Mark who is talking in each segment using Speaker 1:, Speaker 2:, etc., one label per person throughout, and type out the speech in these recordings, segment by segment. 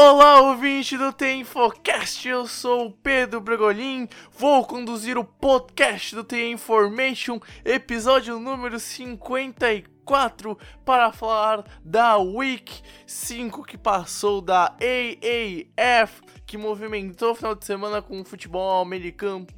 Speaker 1: Olá, ouvinte do Infocast, eu sou o Pedro Bregolin, vou conduzir o podcast do The Information, episódio número 54, para falar da Week 5 que passou da AAF, que movimentou o final de semana com o futebol americano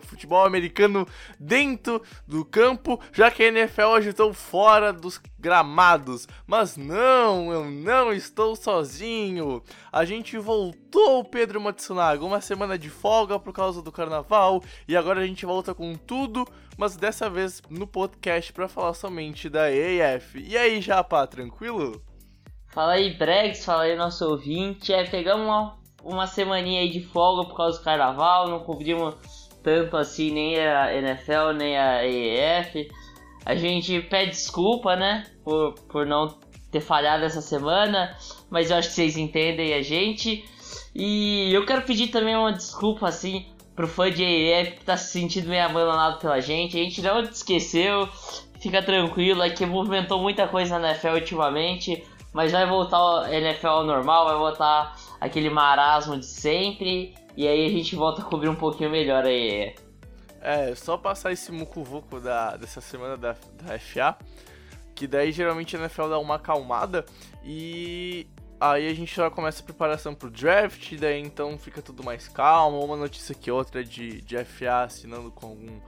Speaker 1: futebol americano dentro do campo, já que a NFL agitou fora dos gramados. Mas não, eu não estou sozinho. A gente voltou, Pedro Matsunaga, uma semana de folga por causa do carnaval e agora a gente volta com tudo, mas dessa vez no podcast para falar somente da EAF. E aí, Japa, tranquilo?
Speaker 2: Fala aí, Bregs, fala aí, nosso ouvinte. É, pegamos uma uma semaninha aí de folga por causa do carnaval, não cobrimos tanto assim nem a NFL nem a EF. A gente pede desculpa, né, por, por não ter falhado essa semana, mas eu acho que vocês entendem a gente. E eu quero pedir também uma desculpa assim pro fã de EF que tá se sentindo meio abandonado pela gente. A gente não te esqueceu, fica tranquilo, é que movimentou muita coisa na NFL ultimamente, mas vai voltar o NFL ao normal, vai voltar aquele marasmo de sempre. E aí a gente volta a cobrir um pouquinho melhor aí.
Speaker 1: É, só passar esse mucuvuco da, dessa semana da, da FA. Que daí geralmente a NFL dá uma acalmada. E aí a gente já começa a preparação pro draft. Daí então fica tudo mais calmo. Uma notícia que outra de, de FA assinando com algum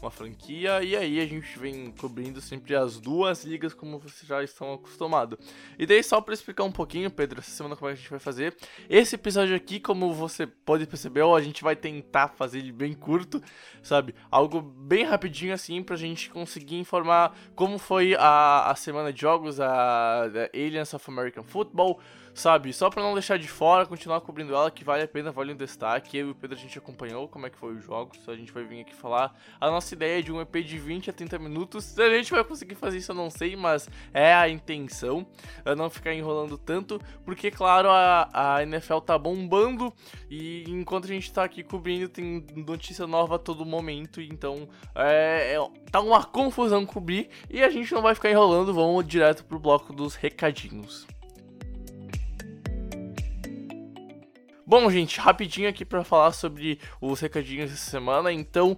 Speaker 1: uma franquia, e aí a gente vem cobrindo sempre as duas ligas como vocês já estão acostumados. E daí só para explicar um pouquinho, Pedro, essa semana como é que a gente vai fazer. Esse episódio aqui, como você pode perceber, a gente vai tentar fazer ele bem curto, sabe? Algo bem rapidinho assim pra gente conseguir informar como foi a, a semana de jogos, a, a Aliens of American Football, sabe? Só pra não deixar de fora, continuar cobrindo ela, que vale a pena, vale um destaque. Eu e o Pedro a gente acompanhou como é que foi o jogo, a gente vai vir aqui falar. A nossa ideia é de um EP de 20 a 30 minutos. Se a gente vai conseguir fazer isso, eu não sei, mas é a intenção. Não ficar enrolando tanto, porque, claro, a, a NFL tá bombando e enquanto a gente tá aqui cobrindo, tem notícia nova a todo momento. Então, é, é, tá uma confusão cobrir e a gente não vai ficar enrolando. Vamos direto pro bloco dos recadinhos. Bom, gente, rapidinho aqui para falar sobre os recadinhos dessa semana. Então,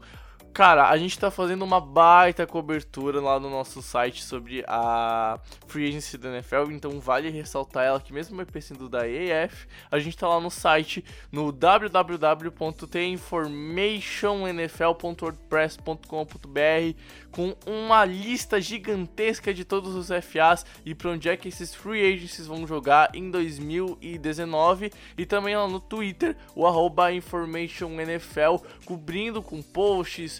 Speaker 1: Cara, a gente tá fazendo uma baita cobertura lá no nosso site sobre a Free Agency da NFL, então vale ressaltar ela que mesmo EP sendo da EF, a gente tá lá no site no www.tinformationnfl.wordpress.com.br com uma lista gigantesca de todos os FAs e para onde é que esses Free Agencies vão jogar em 2019 e também lá no Twitter, o arroba InformationNFL, cobrindo com posts,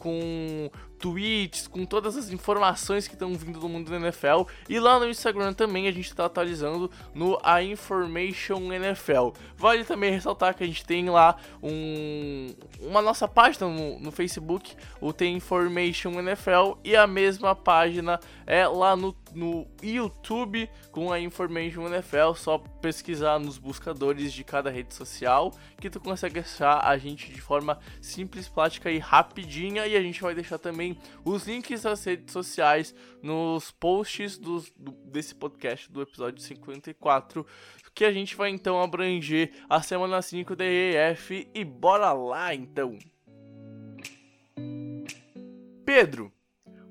Speaker 1: com tweets, com todas as informações que estão vindo do mundo da NFL. E lá no Instagram também a gente está atualizando no A Information NFL. Vale também ressaltar que a gente tem lá um, uma nossa página no, no Facebook, o The Information NFL, e a mesma página é lá no, no YouTube com a Information NFL. Só pesquisar nos buscadores de cada rede social que tu consegue achar a gente de forma simples, prática e rapidinha. E a gente vai deixar também os links das redes sociais nos posts do, desse podcast do episódio 54, que a gente vai então abranger a semana 5 da EF e bora lá então. Pedro,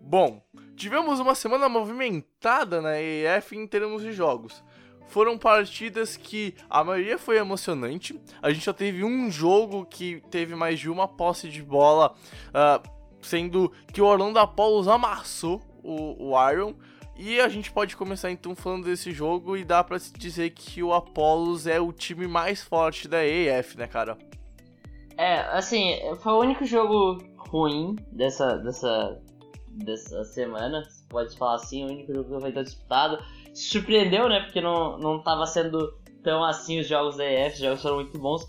Speaker 1: bom, tivemos uma semana movimentada na EF em termos de jogos foram partidas que a maioria foi emocionante. A gente só teve um jogo que teve mais de uma posse de bola. Uh, sendo que o Orlando Apollos amassou o, o Iron. E a gente pode começar então falando desse jogo e dá para se dizer que o Apollos é o time mais forte da AF, né, cara?
Speaker 2: É, assim, foi o único jogo ruim dessa, dessa, dessa semana, pode falar assim, o único jogo que vai estar disputado. Surpreendeu, né, porque não, não tava sendo tão assim os jogos da AF, os jogos foram muito bons.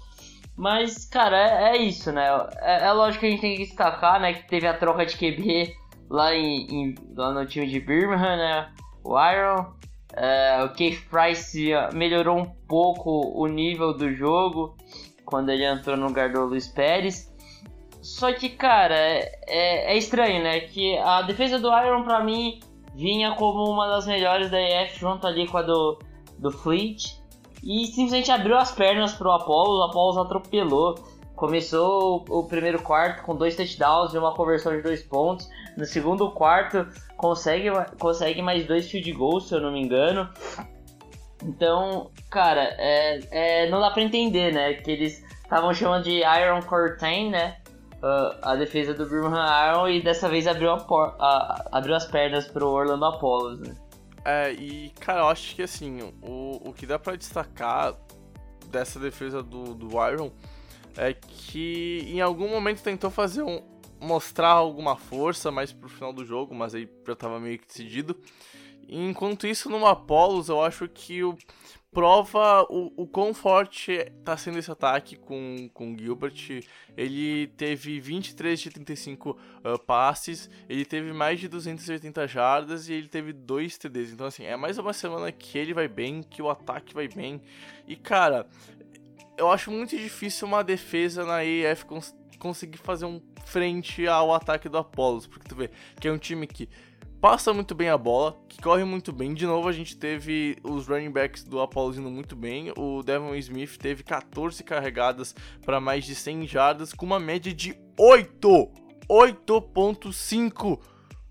Speaker 2: Mas, cara, é, é isso, né? É, é, lógico que a gente tem que destacar, né? Que teve a troca de QB lá, em, em lá no time de Birmingham, né? O Iron. É, o Keith Price melhorou um pouco o nível do jogo quando ele entrou no lugar do Luiz Pérez. Só que, cara, é, é, estranho, né? Que a defesa do Iron, pra mim, vinha como uma das melhores da EF, junto ali com a do, do Fleet. e simplesmente abriu as pernas pro Apollo, o Apollo atropelou. Começou o primeiro quarto com dois touchdowns e uma conversão de dois pontos. No segundo quarto consegue, consegue mais dois field goals, se eu não me engano. Então, cara, é, é, não dá pra entender, né? Que eles estavam chamando de Iron Curtain, né? Uh, a defesa do Birmingham Iron e dessa vez abriu, a a, abriu as pernas pro Orlando Apollos, né?
Speaker 1: É, e cara, eu acho que assim, o, o que dá para destacar dessa defesa do, do Iron é que em algum momento tentou fazer um. mostrar alguma força mais pro final do jogo, mas aí já tava meio que decidido. Enquanto isso, no Apollos, eu acho que o prova o, o quão forte tá sendo esse ataque com, com Gilbert. Ele teve 23 de 35 uh, passes, ele teve mais de 280 jardas e ele teve dois TDs. Então, assim, é mais uma semana que ele vai bem, que o ataque vai bem. E, cara, eu acho muito difícil uma defesa na EF cons conseguir fazer um frente ao ataque do Apollos, porque tu vê que é um time que passa muito bem a bola, que corre muito bem. De novo, a gente teve os running backs do Apollo indo muito bem. O Devon Smith teve 14 carregadas para mais de 100 jardas, com uma média de 8! 8.5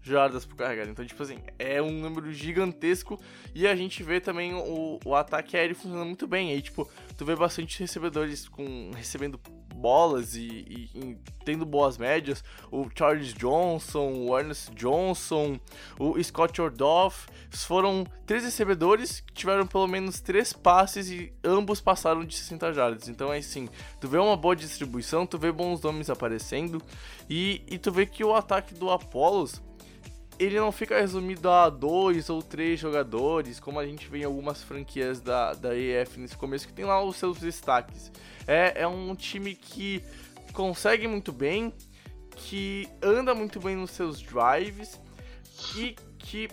Speaker 1: jardas por carregada. Então, tipo assim, é um número gigantesco. E a gente vê também o, o ataque aéreo funcionando muito bem. Aí, tipo, tu vê bastante recebedores com recebendo bolas e, e, e, tendo boas médias. O Charles Johnson, o Ernest Johnson, o Scott Ordoff. Foram três recebedores que tiveram pelo menos três passes e ambos passaram de 60 jardas. Então é assim, tu vê uma boa distribuição, tu vê bons nomes aparecendo e, e tu vê que o ataque do Apollos ele não fica resumido a dois ou três jogadores, como a gente vê em algumas franquias da, da EF nesse começo, que tem lá os seus destaques. É, é um time que consegue muito bem, que anda muito bem nos seus drives e que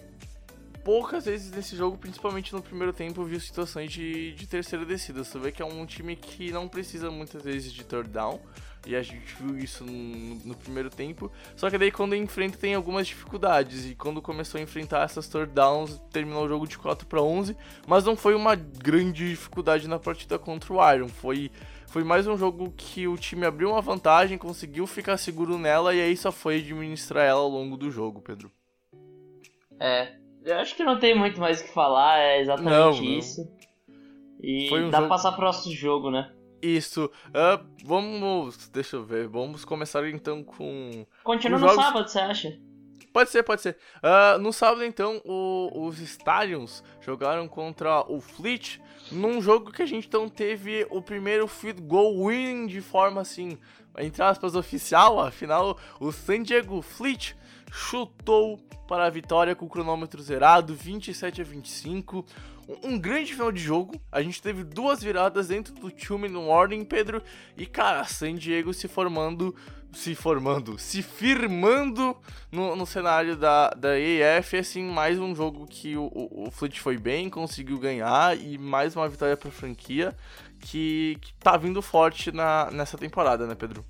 Speaker 1: poucas vezes nesse jogo, principalmente no primeiro tempo, viu situações de, de terceira descida. Você vê que é um time que não precisa muitas vezes de third down, e a gente viu isso no, no, primeiro tempo. Só que daí quando enfrenta tem algumas dificuldades. E quando começou a enfrentar essas third downs, terminou o jogo de 4 para 11. Mas não foi uma grande dificuldade na partida contra o Iron. Foi, foi mais um jogo que o time abriu uma vantagem, conseguiu ficar seguro nela. E aí só foi administrar ela ao longo do jogo, Pedro.
Speaker 2: É, eu acho que não tem muito mais o que falar. É exatamente não, isso. Não. E um dá jogo... pra passar pro próximo jogo, né?
Speaker 1: Isso. Uh, vamos. Deixa eu ver. Vamos começar então com.
Speaker 2: Continua no jogos... sábado, você acha?
Speaker 1: Pode ser, pode ser. Uh, no sábado, então, o, os Stallions jogaram contra o Fleet num jogo que a gente então teve o primeiro field goal winning de forma assim, entre aspas, oficial. Afinal, o San Diego Fleet chutou para a vitória com o cronômetro zerado, 27 a 25 um grande final de jogo. A gente teve duas viradas dentro do time no Warning, Pedro. E, cara, San Diego se formando. Se formando, se firmando no, no cenário da, da EF, assim, mais um jogo que o, o, o Fleet foi bem, conseguiu ganhar e mais uma vitória pra franquia que, que tá vindo forte na, nessa temporada, né, Pedro?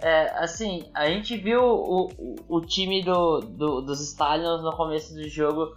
Speaker 2: É, assim, a gente viu o, o, o time do, do, dos Stallions no começo do jogo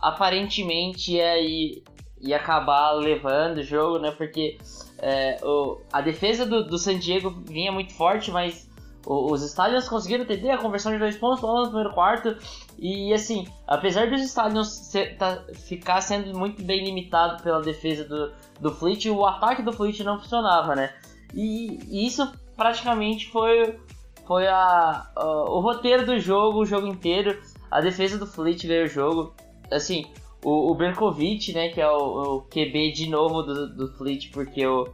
Speaker 2: aparentemente ia, ia acabar levando o jogo, né? Porque é, o, a defesa do, do San Diego vinha muito forte, mas o, os Stallions conseguiram entender a conversão de dois pontos lá no primeiro quarto. E assim, apesar dos Stallions ser, tá, ficar sendo muito bem limitado pela defesa do, do Fleet, o ataque do Fleet não funcionava, né? E, e isso praticamente foi, foi a, a, o roteiro do jogo, o jogo inteiro. A defesa do Fleet ganhou o jogo assim, o, o Berkovic, né, que é o, o QB de novo do, do Fleet, porque o,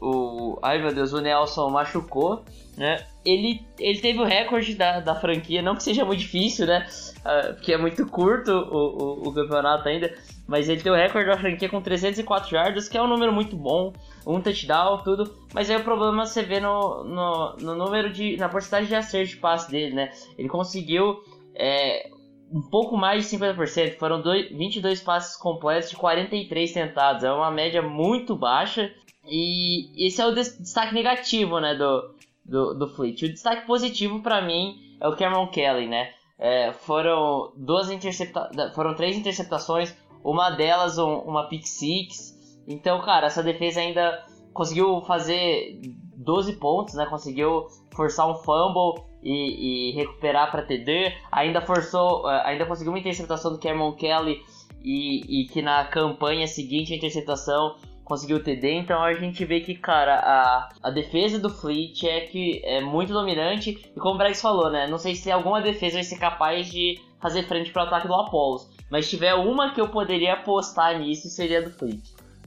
Speaker 2: o. Ai meu Deus, o Nelson machucou, né? Ele, ele teve o recorde da, da franquia, não que seja muito difícil, né? Uh, porque é muito curto o, o, o, campeonato ainda, mas ele tem o recorde da franquia com 304 jardas, que é um número muito bom, um touchdown, tudo. Mas aí o problema você vê no, no, no número de. na porcentagem de acerto de passe dele, né? Ele conseguiu. É, um pouco mais de 50%, foram dois, 22 passes completos de 43 tentados, é uma média muito baixa e esse é o destaque negativo né, do, do, do Fleet. O destaque positivo para mim é o Cameron Kelly, né? É, foram duas intercepta foram três interceptações, uma delas um, uma pick six Então, cara, essa defesa ainda conseguiu fazer 12 pontos, né? Conseguiu forçar um fumble e, e recuperar para TD. Ainda forçou, eh, ainda conseguiu uma interceptação do Cameron Kelly e, e que na campanha seguinte a interceptação conseguiu TD, então a gente vê que, cara, a, a defesa do Fleet é que é muito dominante, e como o Brex falou, né, não sei se alguma defesa vai ser capaz de fazer frente para o ataque do Apollos, mas se tiver uma que eu poderia apostar nisso, seria do Fleet.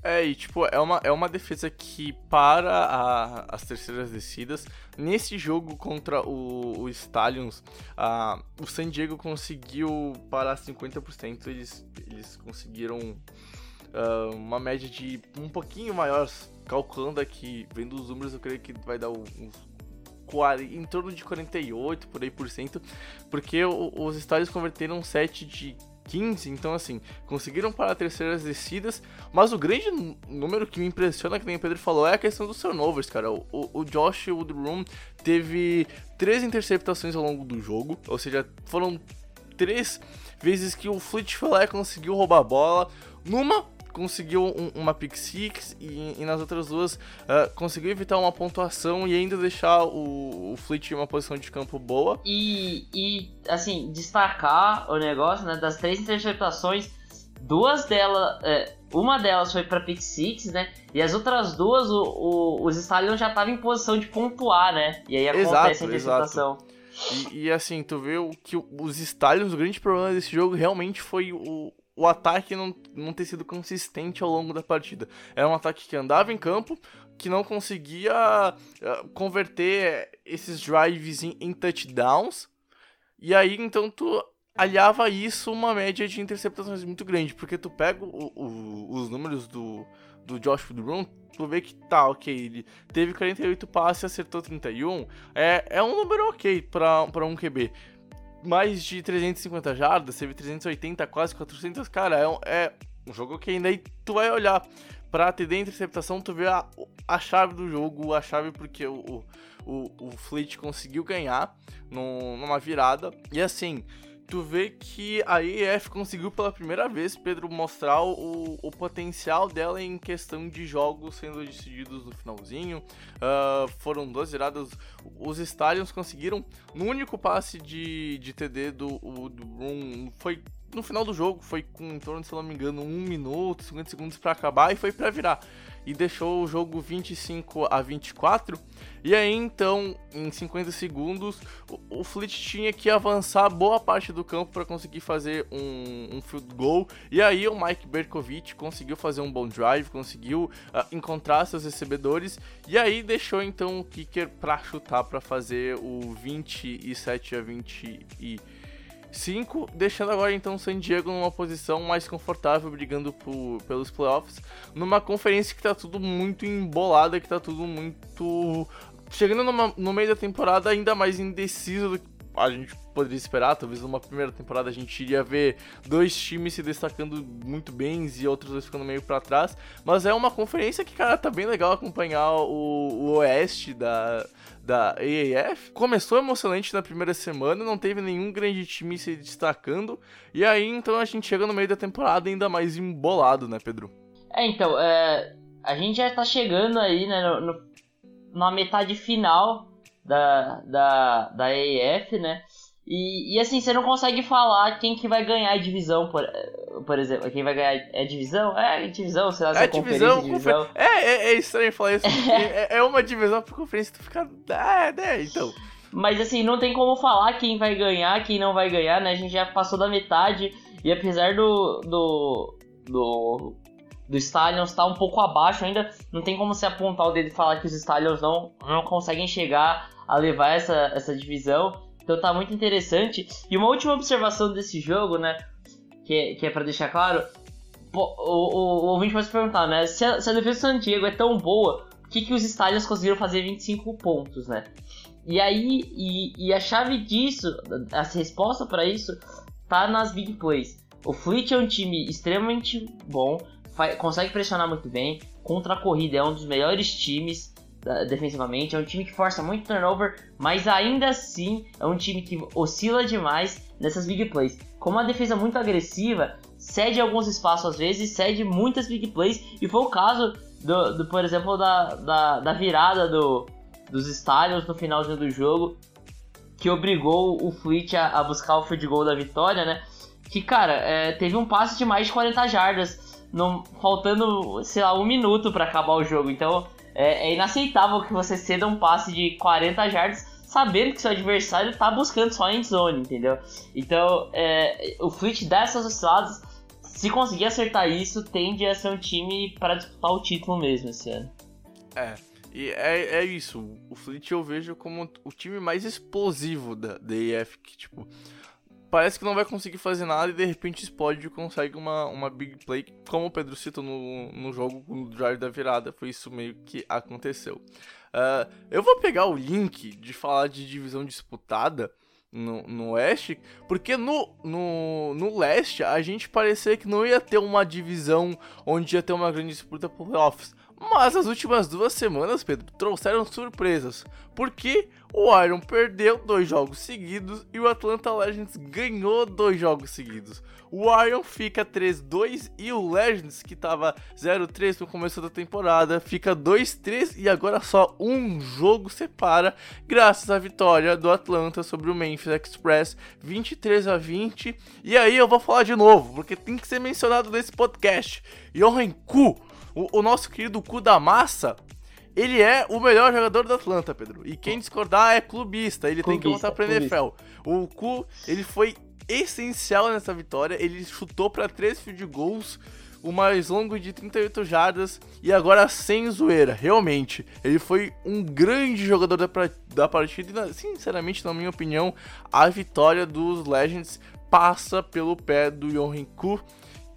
Speaker 1: É, e tipo, é uma, é uma defesa que para a, as terceiras descidas. Nesse jogo contra o, o Stallions, a, o San Diego conseguiu parar 50%. Eles, eles conseguiram uh, uma média de um pouquinho maior. Calculando aqui, vendo os números, eu creio que vai dar uns em torno de 48 por aí por cento, porque os Stallions converteram um set de 15, então assim, conseguiram parar terceiras descidas, mas o grande número que me impressiona, que nem o Pedro falou, é a questão dos turnovers, cara. O, o Josh Woodroom teve três interceptações ao longo do jogo, ou seja, foram três vezes que o Fleet e conseguiu roubar a bola. Numa, conseguiu um, uma pick six e, e, nas outras duas uh, conseguiu evitar uma pontuação e ainda deixar o, o Fleet em uma posição de campo boa.
Speaker 2: E, e assim, destacar o negócio, né, das três interceptações, duas delas, é, uma delas foi para pick six, né, e as outras duas o, o, os Stallions já estavam em posição de pontuar, né, e aí acontece exato, a interceptação. Exato.
Speaker 1: E, e, assim, tu vê o que os Stallions, o grande problema desse jogo realmente foi o, o ataque não, não ter sido consistente ao longo da partida. Era um ataque que andava em campo, que não conseguia uh, converter esses drives em, em, touchdowns. E aí, então, tu aliava isso uma média de interceptações muito grande, porque tu pega o, o, os números do, do Josh Woodrum, tu vê que tá, ok, ele teve 48 passes e acertou 31, é, é um número ok para um QB mais de 350 jardas, teve 380, quase 400, cara, é um, é um jogo que ainda aí tu vai olhar pra TD interceptação, tu vê a, a chave do jogo, a chave porque o, o, o Fleet conseguiu ganhar no, numa virada, e assim, tu vê que a EF conseguiu pela primeira vez, Pedro, mostrar o, o potencial dela em questão de jogos sendo decididos no finalzinho. Uh, foram duas viradas. Os Stallions conseguiram, no único passe de, de TD do, do Room, foi no final do jogo, foi com em torno, se não me engano, 1 minuto, 50 segundos para acabar e foi para virar e deixou o jogo 25 a 24. E aí então, em 50 segundos, o, o Fleet tinha que avançar boa parte do campo para conseguir fazer um, um, field goal. E aí o Mike Berkovic conseguiu fazer um bom drive, conseguiu uh, encontrar seus recebedores e aí deixou então o kicker para chutar para fazer o 27 a 20 e 5, deixando agora então San Diego numa posição mais confortável, brigando por, pelos playoffs, numa conferência que tá tudo muito embolada, que tá tudo muito. Chegando numa, no meio da temporada ainda mais indeciso do que a gente poderia esperar. Talvez numa primeira temporada a gente iria ver dois times se destacando muito bem e outros dois ficando meio para trás. Mas é uma conferência que, cara, tá bem legal acompanhar o, o oeste da, da AAF. Começou emocionante na primeira semana, não teve nenhum grande time se destacando. E aí, então, a gente chega no meio da temporada ainda mais embolado, né, Pedro?
Speaker 2: É, então, é, a gente já tá chegando aí, né, no, no, na metade final da, da, da AAF, né? E, e assim, você não consegue falar quem que vai ganhar a divisão, por, por exemplo. Quem vai ganhar é divisão? É divisão, sei lá, é, é divisão, divisão.
Speaker 1: É, é, é, estranho falar isso. é, é uma divisão por conferência, tu fica. É, né, então.
Speaker 2: Mas assim, não tem como falar quem vai ganhar, quem não vai ganhar, né? A gente já passou da metade. E apesar do. do. do. do Stallions estar tá um pouco abaixo ainda, não tem como se apontar o dedo e falar que os Stallions não, não conseguem chegar a levar essa, essa divisão. Então tá muito interessante. E uma última observação desse jogo, né? Que, que é para deixar claro. O, o, o ouvinte pode se perguntar, né? Se a, se a defesa do San Diego é tão boa, por que, que os Stallions conseguiram fazer 25 pontos, né? E aí, e, e a chave disso, a resposta para isso, tá nas big plays. O Fleet é um time extremamente bom, consegue pressionar muito bem, contra a corrida é um dos melhores times defensivamente. É um time que força muito turnover, mas ainda assim é um time que oscila demais nessas big plays. Como uma defesa muito agressiva, cede alguns espaços às vezes, cede muitas big plays, e foi o caso, do, do por exemplo, da, da, da virada do, dos Stallions no finalzinho do jogo, que obrigou o Fleet a, a, buscar o field goal da vitória, né? Que, cara, é, teve um passe de mais de 40 jardas, no, faltando, sei lá, um minuto para acabar o jogo. Então, é, é, inaceitável que você ceda um passe de 40 jardas sabendo que seu adversário tá buscando só a zone, entendeu? Então, é, o Fleet dessas osciladas, se conseguir acertar isso, tende a ser um time para disputar o título mesmo esse ano.
Speaker 1: É, e é, é isso. O Fleet eu vejo como o time mais explosivo da, da que tipo parece que não vai conseguir fazer nada e de repente explode e consegue uma, uma big play, como o Pedro citou no, no jogo, no drive da virada, foi isso meio que aconteceu. Uh, eu vou pegar o link de falar de divisão disputada no, no Oeste, porque no, no, no Leste a gente parecia que não ia ter uma divisão onde ia ter uma grande disputa por playoffs. Mas as últimas duas semanas, Pedro, trouxeram surpresas. Porque o Iron perdeu dois jogos seguidos e o Atlanta Legends ganhou dois jogos seguidos. O Iron fica 3-2 e o Legends, que estava 0-3 no começo da temporada, fica 2-3 e agora só um jogo separa, graças à vitória do Atlanta sobre o Memphis Express 23 a 20. E aí eu vou falar de novo, porque tem que ser mencionado nesse podcast. Johan Ku o, o nosso querido cu da massa, ele é o melhor jogador do Atlanta, Pedro. E quem discordar é clubista, ele clubista, tem que voltar pra clubista. NFL. O cu, ele foi essencial nessa vitória, ele chutou para três field goals, o mais longo de 38 jardas e agora sem zoeira, realmente. Ele foi um grande jogador da, da partida e, sinceramente, na minha opinião, a vitória dos Legends passa pelo pé do Yorin Ku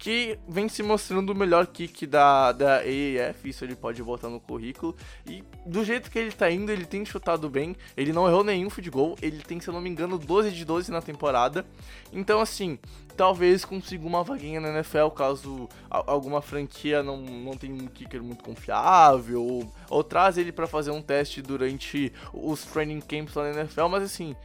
Speaker 1: que vem se mostrando o melhor kick da, da AAF, isso ele pode botar no currículo. E do jeito que ele tá indo, ele tem chutado bem, ele não errou nenhum field goal, ele tem, se eu não me engano, 12 de 12 na temporada. Então, assim, talvez consiga uma vaguinha na NFL caso alguma franquia não, não tenha um kicker muito confiável, ou, ou traz ele para fazer um teste durante os training camps lá na NFL, mas assim,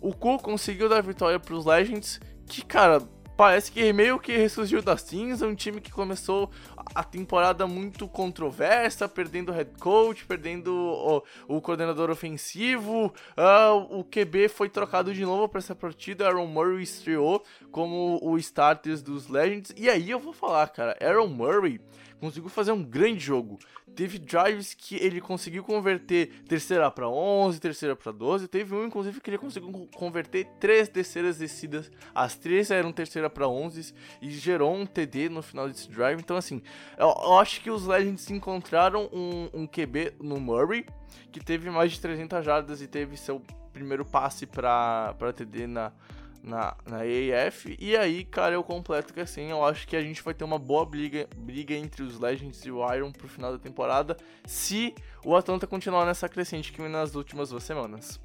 Speaker 1: o Ku conseguiu dar vitória pros Legends, que, cara parece que meio que ressurgiu da cinza, um time que começou a temporada muito controversa, perdendo o head coach, perdendo o, o coordenador ofensivo, uh, o QB foi trocado de novo para essa partida, Aaron Murray estreou como o starter dos Legends, e aí eu vou falar, cara, Aaron Murray conseguiu fazer um grande jogo. Teve drives que ele conseguiu converter terceira para 11, terceira para 12. Teve um, inclusive, que ele conseguiu converter três terceiras descidas. As três eram terceira para 11 e gerou um TD no final desse drive. Então, assim, eu, eu acho que os Legends encontraram um, um QB no Murray que teve mais de 300 jardas e teve seu primeiro passe para TD na, na, na AAF. E aí, cara, eu completo que assim, eu acho que a gente vai ter uma boa briga, briga entre os Legends e o Iron pro final da temporada, se o Atlanta continuar nessa crescente que nas últimas duas semanas.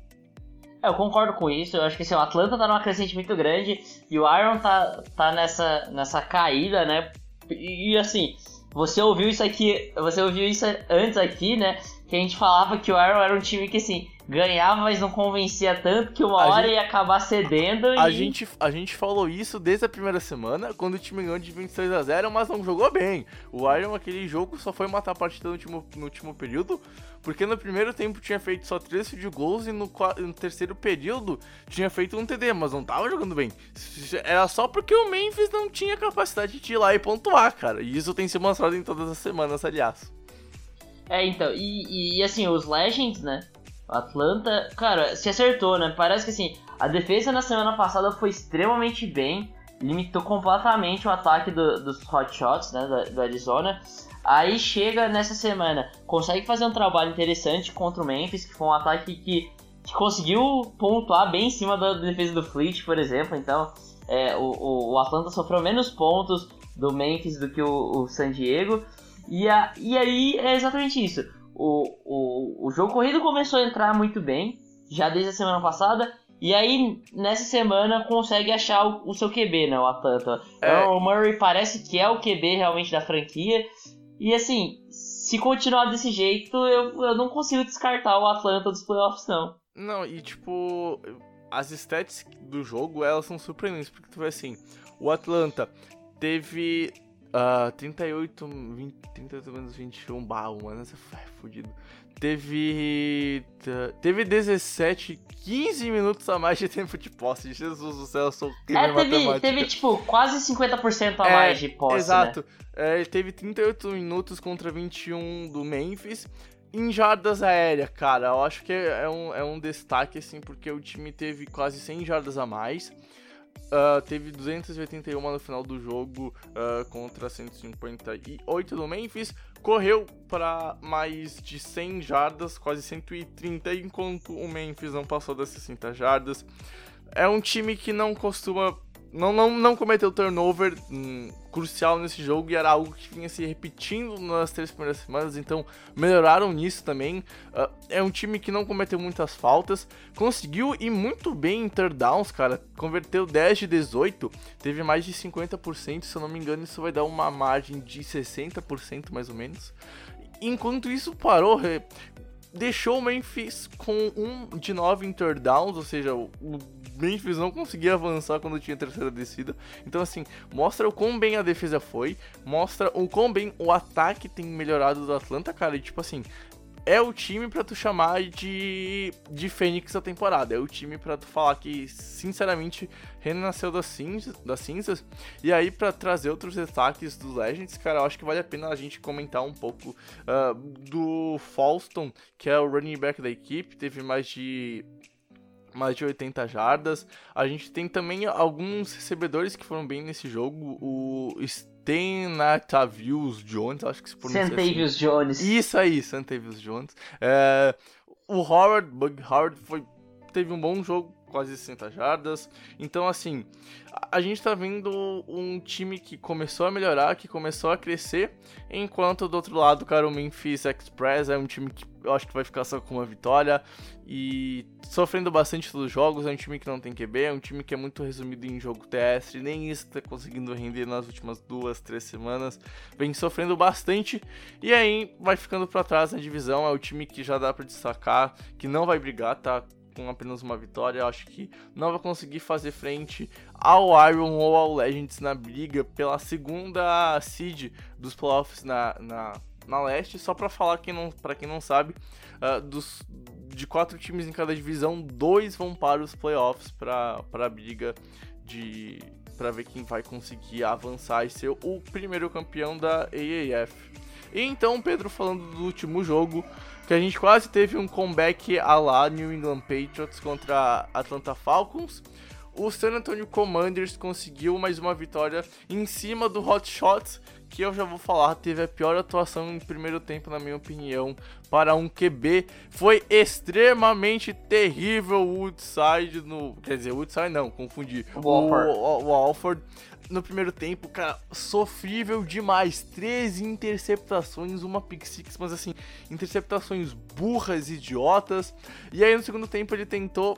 Speaker 2: É, eu concordo com isso, eu acho que assim, o Atlanta tá numa crescente muito grande e o Iron tá, tá nessa, nessa caída, né? E, e assim, você ouviu isso aqui, você ouviu isso antes aqui, né? Que a gente falava que o Iron era um time que assim, ganhava, mas não convencia tanto que uma a hora gente, ia acabar cedendo.
Speaker 1: A,
Speaker 2: e...
Speaker 1: gente, a gente falou isso desde a primeira semana, quando o time ganhou de 26 a 0 mas não jogou bem. O Iron, aquele jogo, só foi matar a partida no último, no último período, porque no primeiro tempo tinha feito só 3 de gols e no, no, terceiro período tinha feito um TD, mas não tava jogando bem. Era só porque o Memphis não tinha capacidade de ir lá e pontuar, cara. E isso tem se mostrado em todas as semanas, aliás.
Speaker 2: É, então, e, e assim, os Legends, né? Atlanta, cara, se acertou, né? Parece que assim, a defesa na semana passada foi extremamente bem, limitou completamente o ataque do, dos hotshots, né, do, do, Arizona. Aí chega nessa semana, consegue fazer um trabalho interessante contra o Memphis, que foi um ataque que, que conseguiu pontuar bem em cima da defesa do Fleet, por exemplo. Então, é, o, o, Atlanta sofreu menos pontos do Memphis do que o, o San Diego. E, a, e aí é exatamente isso o, o, o jogo corrido começou a entrar muito bem, já desde a semana passada, e aí, nessa semana, consegue achar o, o seu QB, né? O Atlanta. É. O Murray parece que é o QB realmente da franquia. E assim, se continuar desse jeito, eu, eu não consigo descartar o Atlanta dos playoffs, não.
Speaker 1: Não, e tipo, as stats do jogo, elas são surpreendentes, porque tu vê assim, o Atlanta teve uh, 38, 20, 38 menos 21, bah, mano, essa foi fudido. Teve. Teve 17, 15 minutos a mais de tempo de posse. Jesus do céu, eu sou
Speaker 2: é, teve, teve, tipo, quase 50% a é, mais de posse. Né?
Speaker 1: Exato.
Speaker 2: Né?
Speaker 1: É, teve 38 minutos contra 21 do Memphis. Em jardas aéreas, cara, eu acho que é um, é um destaque, assim, porque o time teve quase 100 jardas a mais. Uh, teve 281 no final do jogo uh, contra 158 do Memphis. Correu para mais de 100 jardas, quase 130, enquanto o Memphis não passou das 60 jardas. É um time que não costuma não, não, não cometeu turnover hum, crucial nesse jogo e era algo que vinha se repetindo nas três primeiras semanas, então melhoraram nisso também. Uh, é um time que não cometeu muitas faltas, conseguiu ir muito bem em third downs, cara, converteu 10 de 18, teve mais de 50%, se eu não me engano, isso vai dar uma margem de 60% mais ou menos. Enquanto isso parou, deixou o Memphis com um de 9 em third downs, ou seja, o Memphis não conseguia avançar quando tinha terceira descida. Então, assim, mostra o quão bem a defesa foi, mostra o quão bem o ataque tem melhorado do Atlanta, cara. E, tipo assim, é o time para tu chamar de, de Fênix da temporada. É o time para tu falar que, sinceramente, renasceu das cinzas. Das cinzas. E aí, para trazer outros destaques dos Legends, cara, eu acho que vale a pena a gente comentar um pouco uh, do Falston, que é o running back da equipe. Teve mais de mais de 80 jardas. A gente tem também alguns recebedores que foram bem nesse jogo. O Stenatavius Jones, acho que se pronuncia
Speaker 2: Santavius assim. Jones.
Speaker 1: Isso aí, Santavius Jones. É, o Howard, Bug Howard, foi, teve um bom jogo, quase 60 jardas. Então, assim, a gente tá vendo um time que começou a melhorar, que começou a crescer, enquanto do outro lado, cara, o Memphis Express é um time que eu acho que vai ficar só com uma vitória e sofrendo bastante dos jogos. É um time que não tem QB, é um time que é muito resumido em jogo terrestre, nem isso tá conseguindo render nas últimas duas, três semanas. Vem sofrendo bastante e aí vai ficando para trás na divisão. É o time que já dá para destacar, que não vai brigar, tá? Com apenas uma vitória, acho que não vai conseguir fazer frente ao Iron ou ao Legends na briga pela segunda seed dos playoffs na, na, na leste. Só para falar quem não, para quem não sabe, uh, dos, de quatro times em cada divisão, dois vão para os playoffs para a briga de para ver quem vai conseguir avançar e ser o primeiro campeão da AAF. E então, Pedro, falando do último jogo, que a gente quase teve um comeback a lá New England Patriots contra Atlanta Falcons. O San Antonio Commanders conseguiu mais uma vitória em cima do Hot Shots, que eu já vou falar, teve a pior atuação em primeiro tempo, na minha opinião, para um QB. Foi extremamente terrível o Woodside no. Quer dizer, Woodside não, confundi. O Alford. O, o Alford no primeiro tempo, cara, sofrível demais. 13 interceptações, uma pick six, mas assim, interceptações burras, idiotas. E aí no segundo tempo ele tentou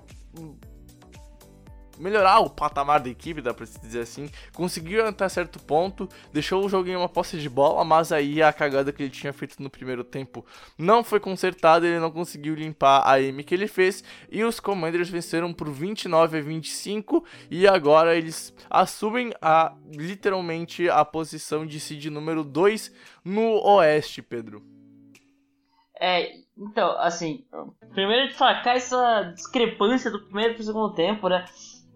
Speaker 1: melhorar o patamar da equipe, dá pra se dizer assim. Conseguiu até certo ponto, deixou o jogo em uma posse de bola, mas aí a cagada que ele tinha feito no primeiro tempo não foi consertada, ele não conseguiu limpar a M que ele fez. E os Commanders venceram por 29 a 25 e agora eles assumem a literalmente a posição de seed número 2 no Oeste, Pedro.
Speaker 2: É, então, assim, primeiro de destacar essa discrepância do primeiro pro segundo tempo, né?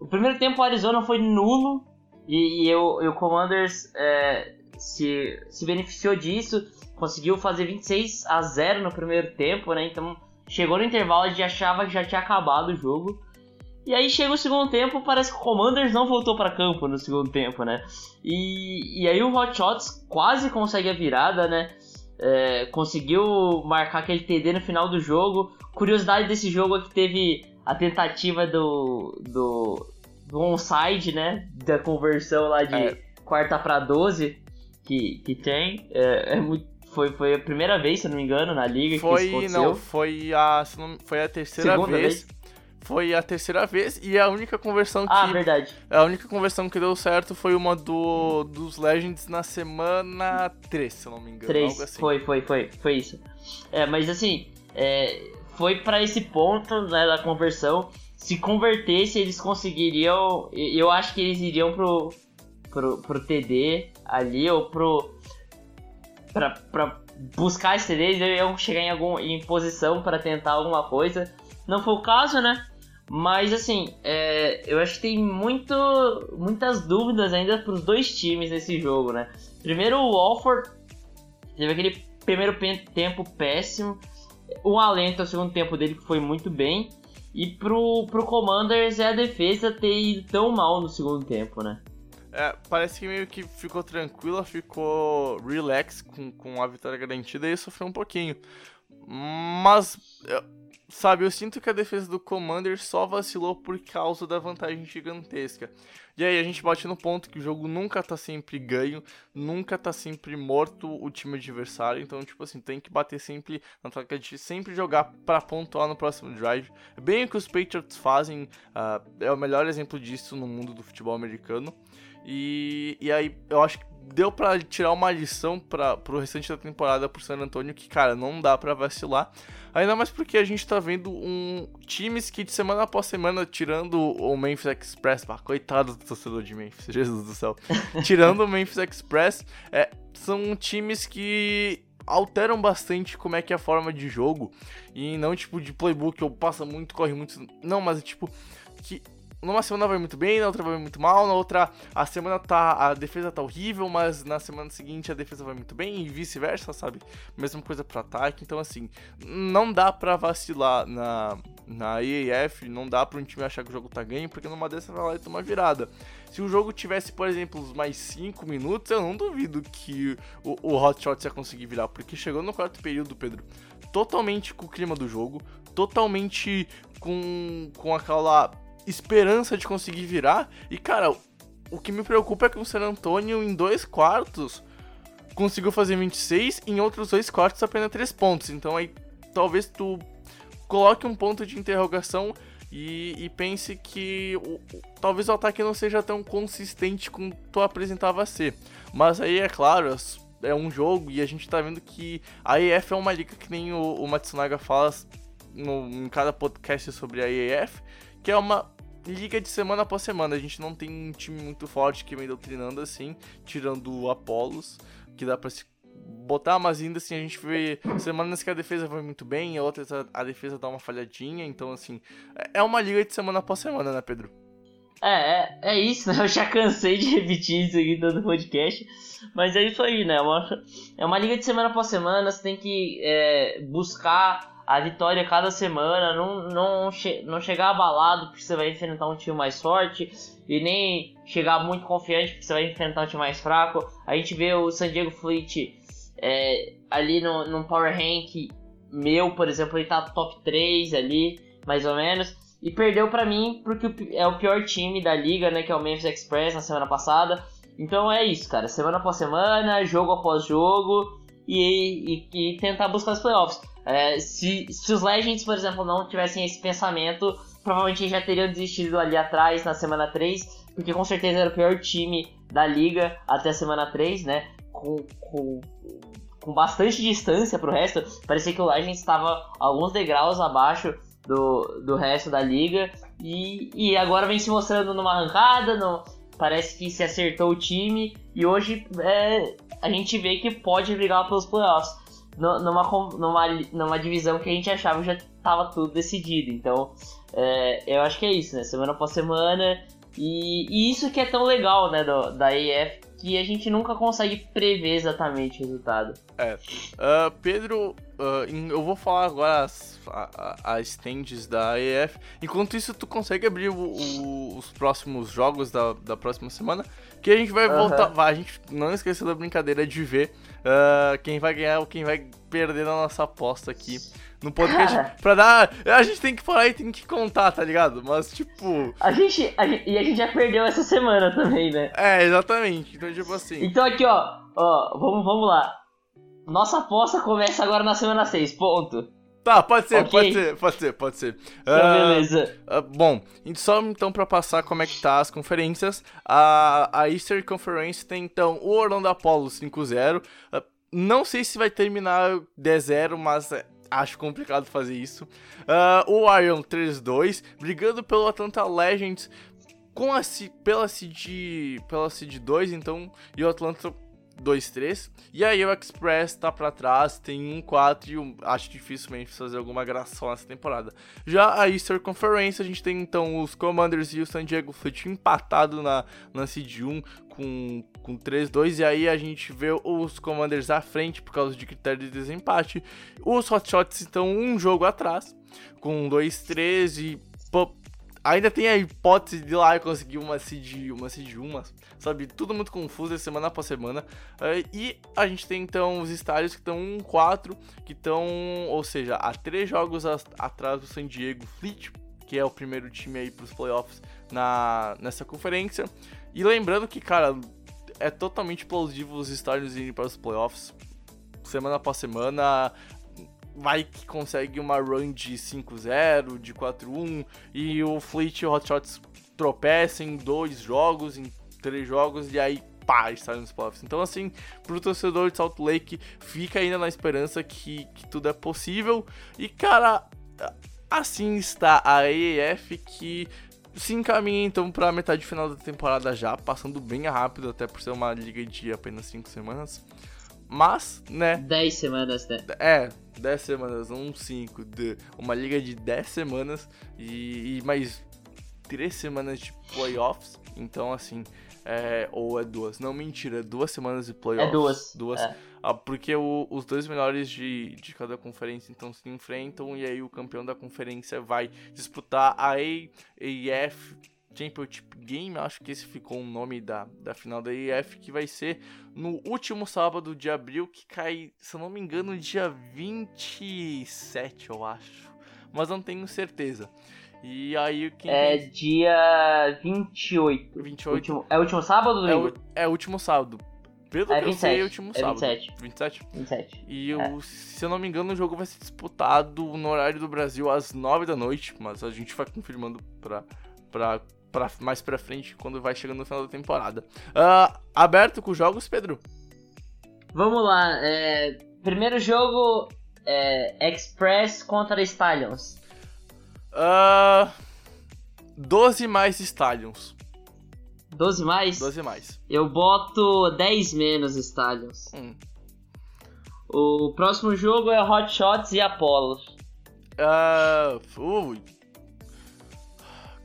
Speaker 2: O primeiro tempo o Arizona foi nulo e, e, eu, e o Commanders é, se, se beneficiou disso, conseguiu fazer 26 a 0 no primeiro tempo, né? Então chegou no intervalo e achava que já tinha acabado o jogo. E aí chega o segundo tempo, parece que o Commanders não voltou para campo no segundo tempo, né? E, e aí o Hot Shots quase consegue a virada, né? É, conseguiu marcar aquele TD no final do jogo. Curiosidade desse jogo é que teve a tentativa do, do, do onside, né? Da conversão lá de é. quarta para 12 que, que tem. É, é muito, foi, foi a primeira vez, se não me engano, na liga
Speaker 1: foi,
Speaker 2: que isso aconteceu. Não,
Speaker 1: foi a, foi a terceira Segunda vez. vez. Foi a terceira vez e a única conversão
Speaker 2: ah,
Speaker 1: que.
Speaker 2: Ah, verdade.
Speaker 1: A única conversão que deu certo foi uma do, dos Legends na semana 3, se eu não me engano. 3, assim.
Speaker 2: foi, foi, foi, foi isso. É, mas assim, é, foi para esse ponto né, da conversão. Se convertesse, eles conseguiriam. Eu acho que eles iriam pro, pro, pro TD ali, ou pro. Pra, pra buscar esse TD, eles iam chegar em, algum, em posição para tentar alguma coisa. Não foi o caso, né? Mas assim, é, eu acho que tem muito, muitas dúvidas ainda para os dois times nesse jogo, né? Primeiro o Walford teve aquele primeiro tempo péssimo, o alento ao segundo tempo dele que foi muito bem. E pro, pro Commanders é a defesa ter ido tão mal no segundo tempo, né?
Speaker 1: É, parece que meio que ficou tranquila, ficou relax com, com a vitória garantida e sofreu um pouquinho. Mas, sabe, eu sinto que a defesa do Commander só vacilou por causa da vantagem gigantesca. E aí a gente bate no ponto que o jogo nunca tá sempre ganho, nunca tá sempre morto o time adversário. Então, tipo assim, tem que bater sempre na troca de sempre jogar para pontuar no próximo drive. É bem o que os Patriots fazem, uh, é o melhor exemplo disso no mundo do futebol americano. E, e aí eu acho que deu para tirar uma lição para pro restante da temporada pro San Antonio que, cara, não dá para vacilar. Ainda mais porque a gente tá vendo um times que de semana após semana, tirando o Memphis Express, coitado do torcedor de Memphis, Jesus do céu. tirando o Memphis Express, é, são times que alteram bastante como é que é a forma de jogo e não tipo de playbook ou passa muito, corre muito, não, mas é tipo que numa semana vai muito bem, na outra vai muito mal, na outra a semana tá a defesa tá horrível, mas na semana seguinte a defesa vai muito bem e vice-versa, sabe? Mesma coisa pro ataque. Então assim, não dá para vacilar na na EAF, não dá para um time achar que o jogo tá ganho, porque numa dessas vai lá e virada. Se o jogo tivesse, por exemplo, mais 5 minutos, eu não duvido que o, o ia conseguir virar, porque chegou no quarto período, Pedro, totalmente com o clima do jogo, totalmente com, com aquela esperança de conseguir virar. E, cara, o que me preocupa é que o San Antonio, em dois quartos, conseguiu fazer 26, em outros dois quartos apenas 3 pontos. Então aí talvez tu coloque um ponto de interrogação e, e pense que o, talvez o ataque não seja tão consistente como tu apresentava ser. Mas aí é claro, é um jogo e a gente tá vendo que a EF é uma liga que nem o, o Matsunaga fala no, em cada podcast sobre a EF, que é uma liga de semana após semana. A gente não tem um time muito forte que vem doutrinando assim, tirando o Apolos, que dá pra se botar, mas ainda assim a gente vê semanas que a defesa vai muito bem, outras a, defesa dá uma falhadinha, então assim, é, é uma liga de semana após semana, né, Pedro?
Speaker 2: É, é, é isso, né? Eu já cansei de repetir isso aqui todo podcast. Mas é isso aí, né? É uma, é uma liga de semana após semana, você tem que é, buscar a vitória cada semana, não, não, che não chegar abalado porque você vai enfrentar um time mais forte e nem chegar muito confiante porque você vai enfrentar um time mais fraco. A gente vê o San Diego Fleet é, ali no, no Power Rank meu, por exemplo, ele tá top 3 ali, mais ou menos. E perdeu para mim porque é o pior time da liga, né? Que é o Memphis Express na semana passada. Então é isso, cara. Semana após semana, jogo após jogo. E, e, e tentar buscar os playoffs. É, se, se os Legends, por exemplo, não tivessem esse pensamento, provavelmente já teriam desistido ali atrás na semana 3, porque com certeza era o pior time da liga até a semana 3, né? Com, com, com bastante distância pro resto. Parecia que o Legends estava alguns degraus abaixo do, do resto da liga. E, e agora vem se mostrando numa arrancada, no, parece que se acertou o time. E hoje é, a gente vê que pode brigar pelos playoffs numa, numa, numa divisão que a gente achava que já estava tudo decidido. Então, é, eu acho que é isso, né? Semana após semana. E, e isso que é tão legal, né, do, da EF, que a gente nunca consegue prever exatamente o resultado.
Speaker 1: É. Uh, Pedro, uh, eu vou falar agora as, as stands da EF. Enquanto isso, tu consegue abrir o, o, os próximos jogos da, da próxima semana? Que a gente vai uhum. voltar. Vai, a gente não esqueceu da brincadeira de ver uh, quem vai ganhar ou quem vai perder na nossa aposta aqui no podcast. Cara, pra dar. A gente tem que falar e tem que contar, tá ligado? Mas, tipo.
Speaker 2: A gente, a gente, E a gente já perdeu essa semana também, né?
Speaker 1: É, exatamente. Então, tipo assim.
Speaker 2: Então aqui, ó. Ó, vamos, vamos lá. Nossa aposta começa agora na semana 6, ponto.
Speaker 1: Tá, pode ser, okay. pode ser, pode ser, pode ser.
Speaker 2: Então, uh, beleza.
Speaker 1: Uh, bom, só então pra passar como é que tá as conferências. A, a Easter Conference tem então o Orlando Apollo 5-0. Uh, ah, não sei se vai terminar 10-0, mas é, acho complicado fazer isso. o Iron 3-2, brigando pelo Atlanta Legends com a pela seed, pela seed 2, então, e o Atlanta 2-3. E aí o Express tá pra trás, tem 1-4 e um, acho difícil Memphis fazer alguma graça nessa temporada. Já a Easter Conference, a gente tem então os Commanders e o San Diego Fleet empatado na, na seed 1 com, com 3-2. E aí a gente vê os Commanders à frente por causa de critério de desempate. Os Hotshots estão um jogo atrás com 2-3 e... Ainda tem a hipótese de lá conseguir uma seed, uma seed 1, sabe? Tudo muito confuso semana após semana. Uh, e a gente tem então os estádios que estão 1-4, que estão, ou seja, a três jogos atrás do San Diego Fleet, que é o primeiro time aí para os playoffs na, nessa conferência. E lembrando que, cara, é totalmente plausível os estádios irem para os playoffs semana após semana vai que consegue uma run de 5-0, de 4-1, e o Fleet e o tropeçam em dois jogos, em três jogos, e aí pá, está nos playoffs. Então, assim, pro torcedor de Salt Lake, fica ainda na esperança que, que tudo é possível. E, cara, assim está a AEF que se encaminha então para a metade final da temporada já, passando bem rápido, até por ser uma liga de apenas 5 semanas. Mas, né?
Speaker 2: 10 semanas, né?
Speaker 1: É, 10 semanas, um 5, de uma liga de 10 semanas e, e mais 3 semanas de playoffs. Então, assim, é, ou é duas? Não, mentira, é duas semanas de playoffs.
Speaker 2: É duas.
Speaker 1: Duas.
Speaker 2: É.
Speaker 1: Ah, porque o, os dois melhores de, de cada conferência então se enfrentam e aí o campeão da conferência vai disputar a AAF Championship Game, acho que esse ficou o nome da, da final da EF, que vai ser no último sábado de abril, que cai, se eu não me engano, dia 27, eu acho. Mas não tenho certeza. E aí quem
Speaker 2: É
Speaker 1: tem...
Speaker 2: dia 28.
Speaker 1: 28.
Speaker 2: Último, é o último sábado
Speaker 1: domingo? É o último sábado. Pelo
Speaker 2: é
Speaker 1: que 27. eu sei, é o último
Speaker 2: é
Speaker 1: sábado.
Speaker 2: 27.
Speaker 1: 27?
Speaker 2: 27.
Speaker 1: E
Speaker 2: é.
Speaker 1: eu, se eu não me engano, o jogo vai ser disputado no horário do Brasil às 9 da noite, mas a gente vai confirmando pra, pra pra, mais pra frente, quando vai chegando no final da temporada. Uh, aberto com jogos, Pedro?
Speaker 2: Vamos lá. É, primeiro jogo é Express contra Stallions.
Speaker 1: Uh, 12 mais Stallions.
Speaker 2: 12 mais?
Speaker 1: 12 mais.
Speaker 2: Eu boto 10 menos Stallions. Hum. O próximo jogo é Hot Shots e Apollo.
Speaker 1: Uh, ui,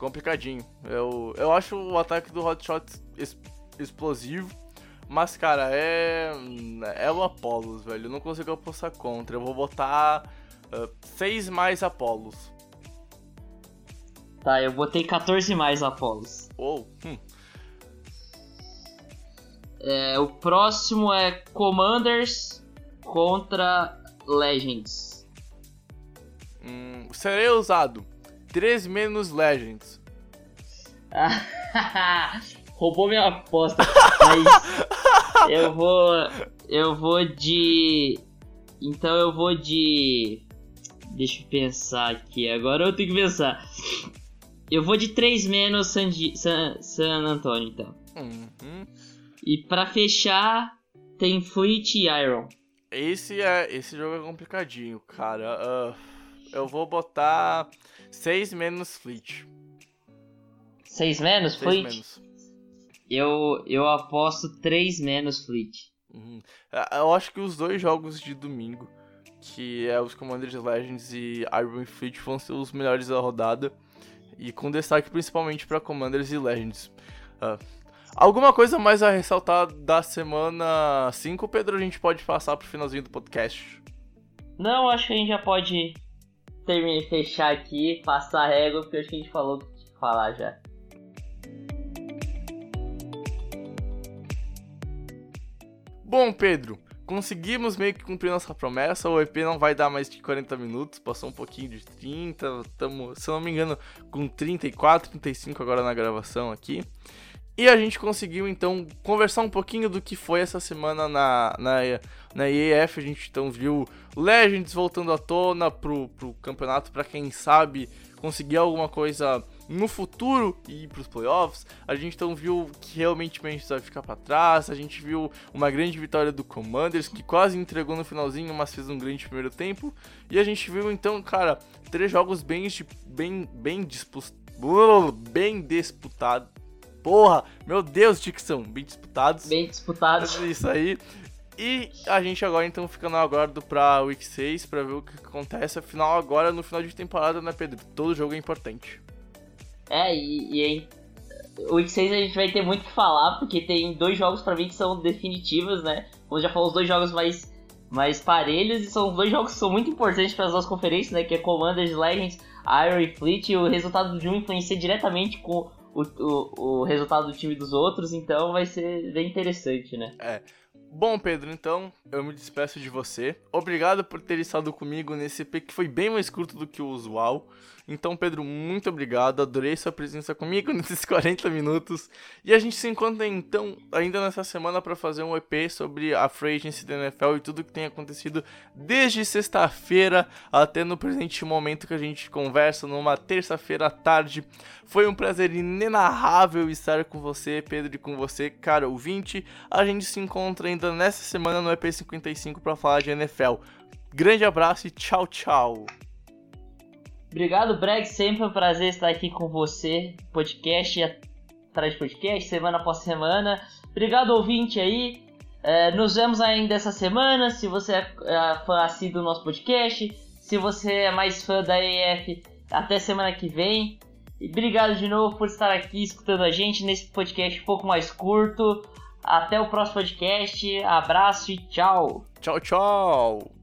Speaker 1: complicadinho. Eu, eu acho o ataque do Hotshot es, explosivo. Mas, cara, é. É o Apollos, velho. Eu não consigo apostar contra. Eu vou botar 6 uh, mais Apollos.
Speaker 2: Tá, eu botei 14 mais Apollos.
Speaker 1: Oh, hum.
Speaker 2: É, o próximo é Commanders contra Legends.
Speaker 1: Hum, serei usado 3 menos Legends.
Speaker 2: Roubou minha aposta. Mas eu vou. Eu vou de. Então eu vou de. Deixa eu pensar aqui. Agora eu tenho que pensar. Eu vou de 3 menos San, San, San Antonio, então.
Speaker 1: Uhum.
Speaker 2: E pra fechar, tem Fleet e Iron.
Speaker 1: Esse, é, esse jogo é complicadinho, cara. Uh, eu vou botar 6 menos Fleet.
Speaker 2: 6 menos Seis Fleet? Menos. Eu, eu aposto 3 menos Fleet.
Speaker 1: Uhum. É, eu acho que os dois jogos de domingo, que é os Commanders Legends e Iron Fleet, vão ser os melhores da rodada. E com destaque principalmente para Commanders e Legends. Uh, alguma coisa mais a ressaltar da semana 5, Pedro? A gente pode passar pro finalzinho do podcast.
Speaker 2: Não, acho que a gente já pode terminar, fechar aqui, passar a régua, porque acho que a gente falou o que tinha que falar já.
Speaker 1: Bom, Pedro, conseguimos meio que cumprir nossa promessa. O EP não vai dar mais de 40 minutos, passou um pouquinho de 30. Estamos, se eu não me engano, com 34, 35 agora na gravação aqui. E a gente conseguiu então conversar um pouquinho do que foi essa semana na, na, na EAF. A gente então viu Legends voltando à tona pro, pro campeonato para quem sabe conseguir alguma coisa no futuro e ir pros playoffs. A gente então viu que realmente o Manchester vai ficar para trás. A gente viu uma grande vitória do Commanders que quase entregou no finalzinho, mas fez um grande primeiro tempo. E a gente viu então, cara, três jogos bem bem bem, disputados bem disputado Porra, meu Deus, Dixon, bem disputados.
Speaker 2: Bem disputados.
Speaker 1: Isso aí. E a gente agora então fica no aguardo pra Week 6 pra ver o que acontece. Afinal, agora no final de temporada, né, Pedro? Todo jogo é importante.
Speaker 2: É, e, e aí, o Week 6 a gente vai ter muito o que falar, porque tem dois jogos pra mim que são definitivos, né? Como já falou, os dois jogos mais, mais parelhos, e são dois jogos que são muito importantes para as duas conferências, né? Que é Commanders Legends, Iron Fleet, e o resultado de um influencia diretamente com o, o, o resultado do time dos outros, então vai ser bem interessante, né?
Speaker 1: É. Bom, Pedro, então eu me despeço de você. Obrigado por ter estado comigo nesse EP que foi bem mais curto do que o usual. Então, Pedro, muito obrigado. Adorei sua presença comigo nesses 40 minutos. E a gente se encontra então ainda nessa semana para fazer um EP sobre a free agency da NFL e tudo que tem acontecido desde sexta-feira até no presente momento que a gente conversa numa terça-feira à tarde. Foi um prazer inenarrável estar com você, Pedro, e com você, cara ouvinte. A gente se encontra ainda nessa semana no EP 55 para falar de NFL. Grande abraço e tchau, tchau.
Speaker 2: Obrigado, Breg. Sempre um prazer estar aqui com você. Podcast atrás de podcast, semana após semana. Obrigado, ouvinte aí. É, nos vemos ainda essa semana. Se você é, é fã assíduo do nosso podcast, se você é mais fã da EF, até semana que vem. E obrigado de novo por estar aqui escutando a gente nesse podcast um pouco mais curto. Até o próximo podcast. Abraço e tchau.
Speaker 1: Tchau, tchau.